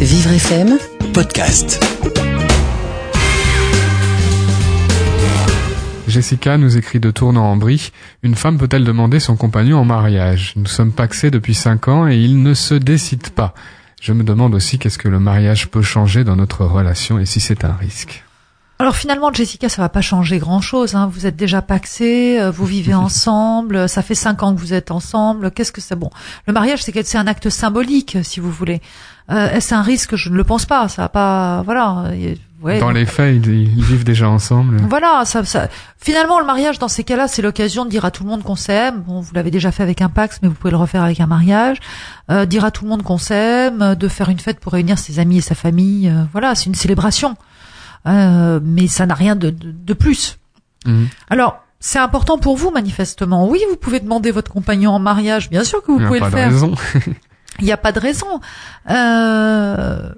Vivre FM podcast. Jessica nous écrit de Tournant-en-Brie. Une femme peut-elle demander son compagnon en mariage? Nous sommes paxés depuis cinq ans et il ne se décide pas. Je me demande aussi qu'est-ce que le mariage peut changer dans notre relation et si c'est un risque. Alors finalement, Jessica, ça va pas changer grand-chose. Hein. Vous êtes déjà paxés, euh, vous vivez ensemble, ça fait cinq ans que vous êtes ensemble. Qu'est-ce que c'est? Bon Le mariage, c'est c'est un acte symbolique, si vous voulez. Euh, Est-ce un risque? Je ne le pense pas. Ça va pas. Voilà. Ouais, dans les faits, ils, ils, vivent déjà ensemble. Voilà. Ça, ça... Finalement, le mariage, dans ces cas-là, c'est l'occasion de dire à tout le monde qu'on s'aime. Bon, vous l'avez déjà fait avec un pax, mais vous pouvez le refaire avec un mariage. Euh, dire à tout le monde qu'on s'aime, de faire une fête pour réunir ses amis et sa famille. Euh, voilà, c'est une célébration. Euh, mais ça n'a rien de, de, de plus. Mhm. Alors, c'est important pour vous, manifestement. Oui, vous pouvez demander votre compagnon en mariage, bien sûr que vous Il n'y a pouvez pas le de faire. raison. Il n'y a pas de raison. Euh...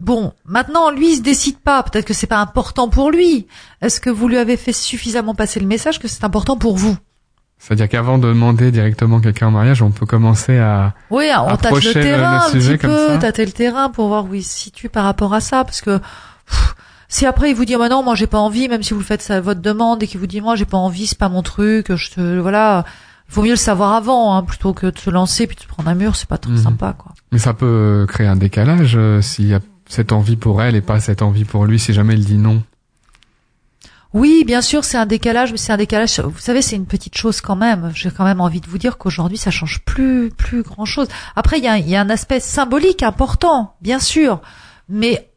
Bon, maintenant, lui, il se décide pas. Peut-être que c'est pas important pour lui. Est-ce que vous lui avez fait suffisamment passer le message que c'est important pour vous? C'est-à-dire qu'avant de demander directement quelqu'un en mariage, on peut commencer à... Oui, on tâte le le- terrain le un sujet petit peu, tâter le terrain pour voir où il se situe par rapport à ça, parce que si après il vous dit oh, bah non, moi j'ai pas envie, même si vous le faites ça, votre demande et qu'il vous dit moi j'ai pas envie, c'est pas mon truc, je te voilà, il vaut mieux le savoir avant hein, plutôt que de se lancer puis de se prendre un mur, c'est pas très Mhm. sympa quoi. Mais ça peut créer un décalage euh, s'il y a cette envie pour elle et pas cette envie pour lui si jamais il dit non. Oui, bien sûr, c'est un décalage, mais c'est un décalage. Vous savez, c'est une petite chose quand même. J'ai quand même envie de vous dire qu'aujourd'hui, ça change plus, plus grand chose. Après, il y a, il y a un aspect symbolique important, bien sûr, mais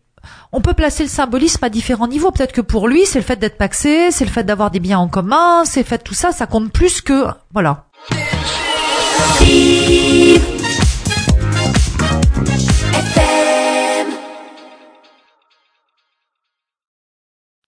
on peut placer le symbolisme à différents niveaux. Peut-être que pour lui, c'est le fait d'être paxé, c'est le fait d'avoir des biens en commun, c'est le fait tout ça, ça compte plus que, voilà.